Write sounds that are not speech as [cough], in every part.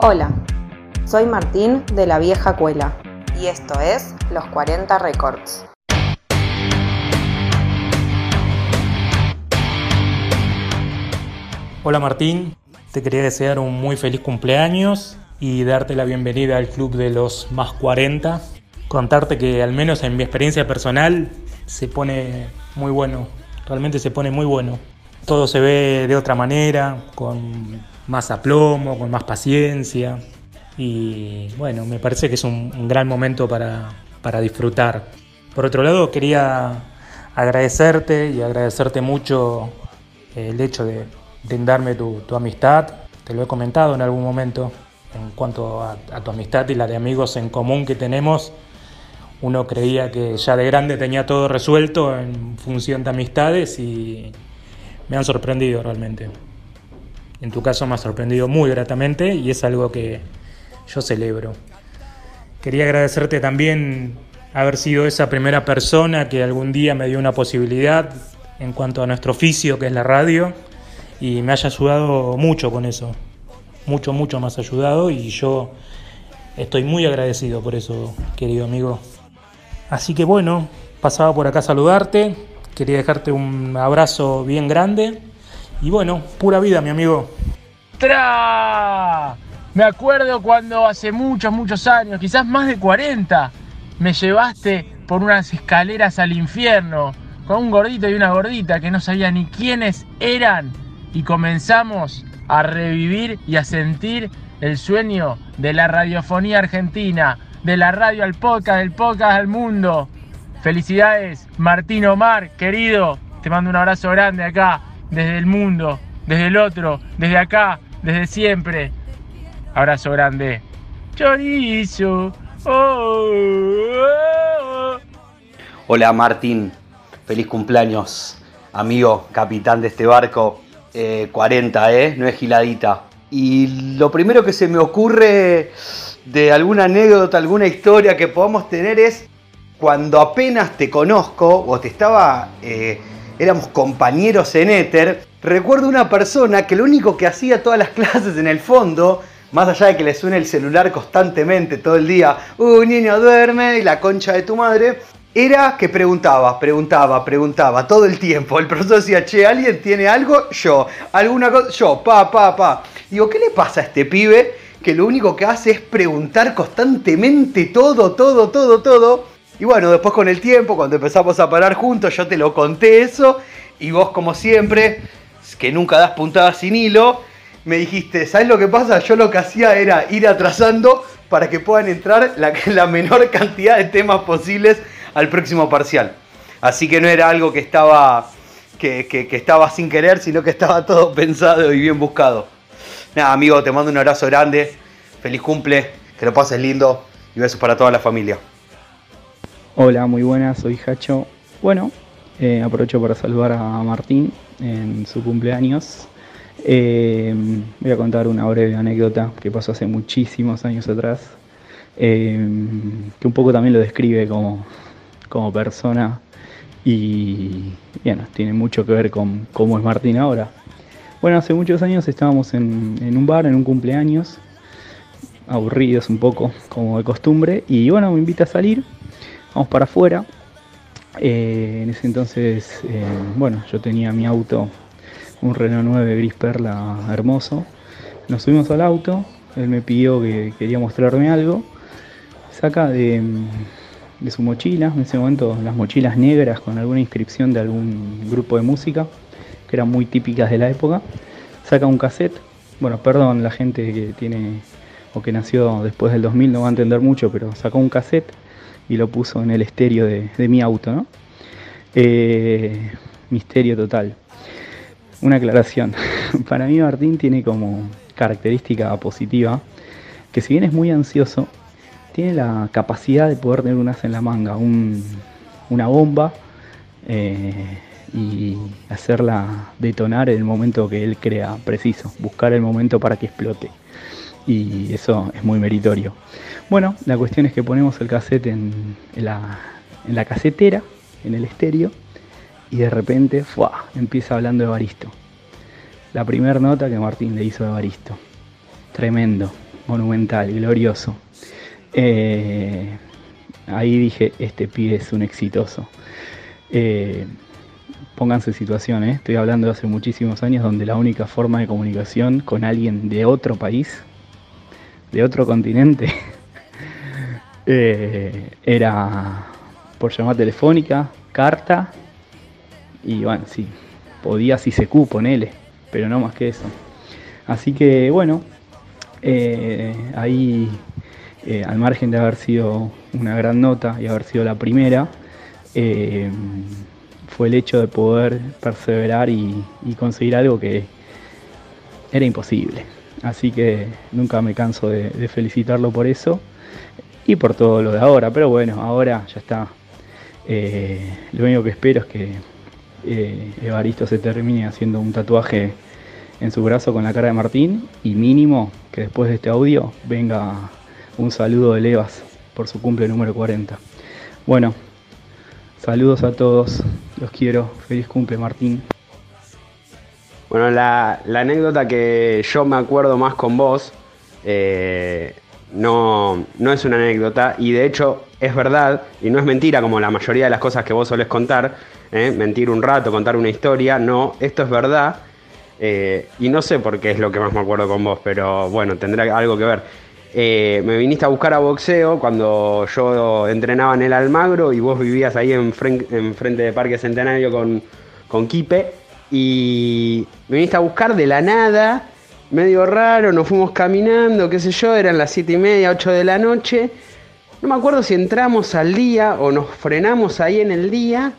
Hola, soy Martín de la Vieja Cuela y esto es Los 40 Records. Hola Martín, te quería desear un muy feliz cumpleaños y darte la bienvenida al club de los más 40. Contarte que al menos en mi experiencia personal se pone muy bueno, realmente se pone muy bueno. Todo se ve de otra manera, con más aplomo, con más paciencia y bueno, me parece que es un, gran momento para, para disfrutar. Por otro lado, quería agradecerte y agradecerte mucho el hecho de brindarme tu, tu amistad. Te lo he comentado en algún momento en cuanto a, tu amistad y la de amigos en común que tenemos. Uno creía que ya de grande tenía todo resuelto en función de amistades y me han sorprendido realmente. En tu caso me ha sorprendido muy gratamente y es algo que yo celebro. Quería agradecerte también haber sido esa primera persona que algún día me dio una posibilidad en cuanto a nuestro oficio que es la radio y me haya ayudado mucho con eso. Mucho, mucho más ayudado y yo estoy muy agradecido por eso, querido amigo. Así que bueno, pasaba por acá a saludarte, quería dejarte un abrazo bien grande y bueno, pura vida, mi amigo. ¡Tra! Me acuerdo cuando hace muchos, muchos años, quizás más de 40, me llevaste por unas escaleras al infierno con un gordito y una gordita que no sabía ni quiénes eran y comenzamos a revivir y a sentir el sueño de la radiofonía argentina, de la radio al podcast, del podcast al mundo. Felicidades, Martín Omar, querido. Te mando un abrazo grande acá, desde el mundo, desde el otro, desde acá, desde siempre. Abrazo grande. Chorizo. Oh, oh. Hola Martín, feliz cumpleaños, amigo, capitán de este barco. 40, eh, ¿eh? No es giladita. Y lo primero que se me ocurre de alguna anécdota, alguna historia que podamos tener es cuando apenas te conozco o te estaba, eh, éramos compañeros en Éter, recuerdo una persona que lo único que hacía todas las [laughs] clases en el fondo, más allá de que le suene el celular constantemente todo el día, un niño duerme y la concha de tu madre, era que preguntaba, preguntaba, preguntaba todo el tiempo. El profesor decía, che, ¿alguien tiene algo? Yo. ¿Alguna cosa? Yo, pa, pa, pa. Digo, ¿qué le pasa a este pibe? Que lo único que hace es preguntar constantemente todo, todo, todo, todo. Y bueno, después con el tiempo, cuando empezamos a parar juntos, yo te lo conté eso. Y vos, como siempre, que nunca das puntadas sin hilo, me dijiste, ¿sabes lo que pasa? Yo lo que hacía era ir atrasando para que puedan entrar [laughs] la, menor cantidad de temas posibles al próximo parcial. Así que no era algo que estaba, que, estaba sin querer, sino que estaba todo [laughs] pensado y bien buscado. Nada, amigo, te mando un abrazo grande. Feliz cumple, que lo pases lindo y besos para toda la familia. Hola, muy buenas, soy Hacho. Bueno, eh, aprovecho para saludar a Martín en su cumpleaños. Eh, voy a contar una breve anécdota que pasó hace muchísimos años atrás, eh, que un poco también lo describe como, como persona y bueno, tiene mucho que ver con cómo es Martín ahora. Bueno, hace muchos años estábamos en, un bar, en un cumpleaños, aburridos un poco, como de costumbre, y bueno, me invita a salir, vamos para afuera. Eh, en ese entonces, eh, bueno, yo tenía mi auto, un Renault 9 gris perla hermoso. Nos subimos al auto, él me pidió que quería mostrarme algo. Saca de, de su mochila, en ese momento las mochilas negras con alguna inscripción de algún grupo de música, que eran muy típicas de la época, saca un cassette, bueno, perdón, la gente que tiene o que nació después del 2000 no va a entender mucho, pero sacó un cassette y lo puso en el estéreo de, mi auto, ¿no? Eh, misterio total. Una aclaración. [laughs] Para mí Martín tiene como característica positiva que si bien es muy ansioso, tiene la capacidad de poder tener un en la manga, una bomba eh, y hacerla detonar en el momento que él crea preciso, buscar el momento para que explote. Y eso es muy meritorio. Bueno, la cuestión es que ponemos el cassette en, la, en casetera, en el estéreo, y de repente empieza hablando de Baristo. La primera nota que Martín le hizo de Baristo. Tremendo monumental, glorioso. Eh, ahí dije, este pibe es un exitoso. Eh, pónganse en situación, ¿eh? estoy hablando de hace muchísimos años donde la única forma de comunicación con alguien de otro país, de otro continente, [laughs] era por llamada telefónica, carta y bueno, sí, podía si se cupo, ponele, pero no más que eso. Así que bueno, ahí eh, al margen de haber sido una gran nota y haber sido la primera, eh, fue el hecho de poder perseverar y, conseguir algo que era imposible. Así que nunca me canso de, felicitarlo por eso y por todo lo de ahora. Pero bueno, ahora ya está. Eh, lo único que espero es que Evaristo se termine haciendo un tatuaje en su brazo con la cara de Martín y mínimo que después de este audio venga un saludo de Levas por su cumple número 40. Bueno, saludos a todos, los quiero, feliz cumple Martín. Bueno, la, anécdota que yo me acuerdo más con vos eh, no, no es una anécdota y de hecho es verdad y no es mentira como la mayoría de las cosas que vos solés contar, eh, mentir un rato, contar una historia, no, esto es verdad eh, y no sé por qué es lo que más me acuerdo con vos, pero bueno, tendrá algo que ver. Eh, me viniste a buscar a boxeo cuando yo entrenaba en el Almagro y vos vivías ahí en, frente de Parque Centenario con, con Quipe. Y me viniste a buscar de la nada, medio raro, nos fuimos caminando, qué sé yo, eran las 7 y media, 8 de la noche. No me acuerdo si entramos al día o nos frenamos ahí en el día,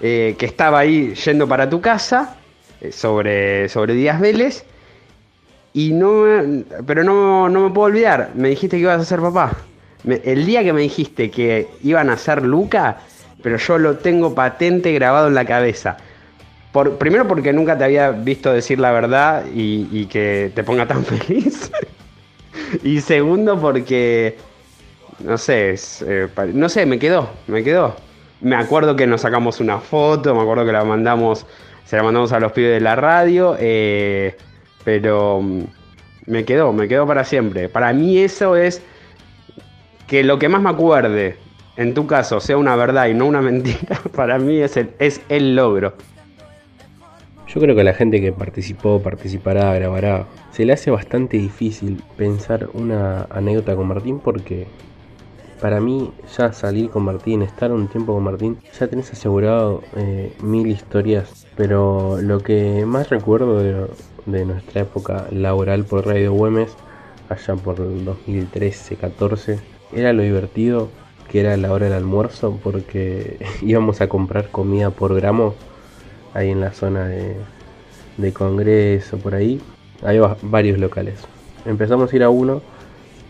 eh, que estaba ahí yendo para tu casa, eh, sobre, sobre Díaz Vélez. Y no pero no, me puedo olvidar, me dijiste que ibas a ser papá. el día que me dijiste que iban a ser Luca, pero yo lo tengo patente grabado en la cabeza. Primero porque nunca te había visto decir la verdad y, que te ponga tan [laughs] feliz. y segundo porque, no sé, eh, no sé, me quedó, me quedó. Me acuerdo que nos sacamos una foto, me acuerdo que la mandamos, se la mandamos a los pibes de la radio. Eh, pero mm, me quedó, me quedó para siempre. Para mí eso es que lo que más me acuerde, en tu caso, sea una verdad y no una [laughs] mentira, para mí es el, es el logro. Yo creo que la gente que participó, participará, grabará, se le hace bastante difícil pensar una anécdota con Martín porque para mí ya salir con Martín, estar un tiempo con Martín, ya tenés asegurado eh, mil historias. Pero lo que más recuerdo de, nuestra época laboral por Radio Güemes, allá por el 2013-14, era lo divertido que era la hora del almuerzo porque [laughs] íbamos a comprar comida por gramo ahí en la zona de, de Congreso, por ahí. Hay varios locales. Empezamos a ir a uno,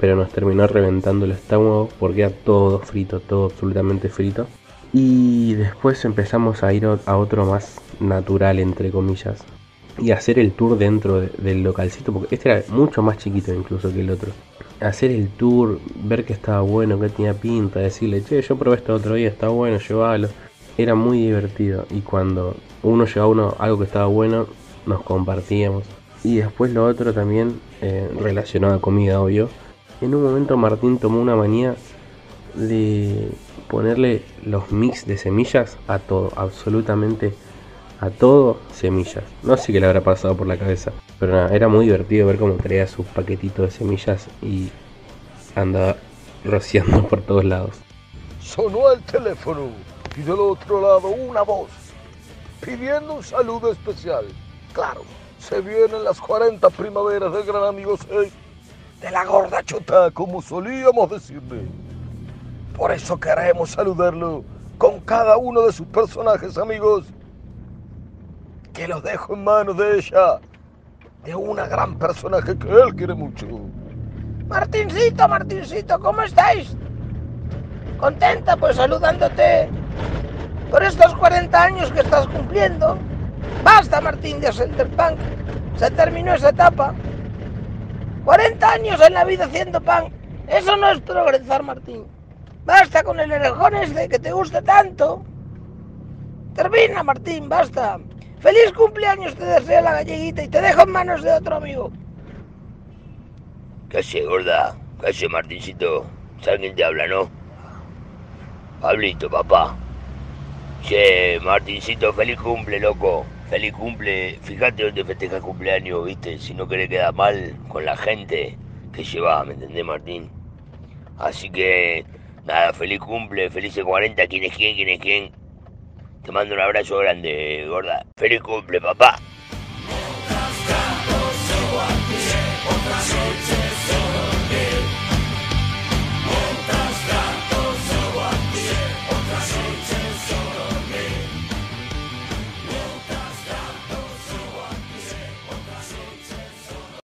pero nos terminó reventando el estómago porque era todo frito, todo absolutamente frito. Y después empezamos a ir a otro más natural, entre comillas, y hacer el tour dentro del localcito, porque este era mucho más chiquito incluso que el otro. Hacer el tour, ver que estaba bueno, que tenía pinta, decirle, che, yo probé esto otro día, está bueno, llévalo. Era muy divertido y cuando uno llevaba uno algo que estaba bueno, nos compartíamos. Y después lo otro también, eh, relacionado a comida, obvio. En un momento Martín tomó una manía de ponerle los mix de semillas a todo, absolutamente a todo semillas. No sé qué le habrá pasado por la cabeza. Pero nada, era muy divertido ver cómo traía sus paquetitos de semillas y andaba rociando por todos lados. Sonó el teléfono y del otro lado una voz pidiendo un saludo especial. Claro, se vienen las 40 primaveras del gran amigo C. De la gorda chota, como solíamos decirle. Por eso queremos saludarlo con cada uno de sus personajes, amigos que los dejo en manos de ella, de una gran personaje que él quiere mucho. Martincito, Martincito, ¿cómo estáis? Contenta, pues saludándote por estos 40 años que estás cumpliendo. Basta, Martín de Centerpunk. Se terminó esa etapa. 40 años en la vida haciendo pan. Eso no es progresar, Martín. Basta con el orejón de que te guste tanto. Termina, Martín, basta. Feliz cumpleaños te desea la galleguita y te dejo en manos de otro amigo. ¿Qué hace, gorda? ¿Qué hace, Martincito? ¿Sabes quién te habla, no? Pablito, papá. Che, Martincito, feliz cumple, loco. Feliz cumple. Fíjate dónde festejas cumpleaños, viste. Si no querés quedar mal con la gente que lleva, ¿me entendés, Martín? Así que, nada, feliz cumple, felices 40. ¿Quién es quién? ¿Quién es quién? Te mando un abrazo grande, gorda. Feliz cumple, papá.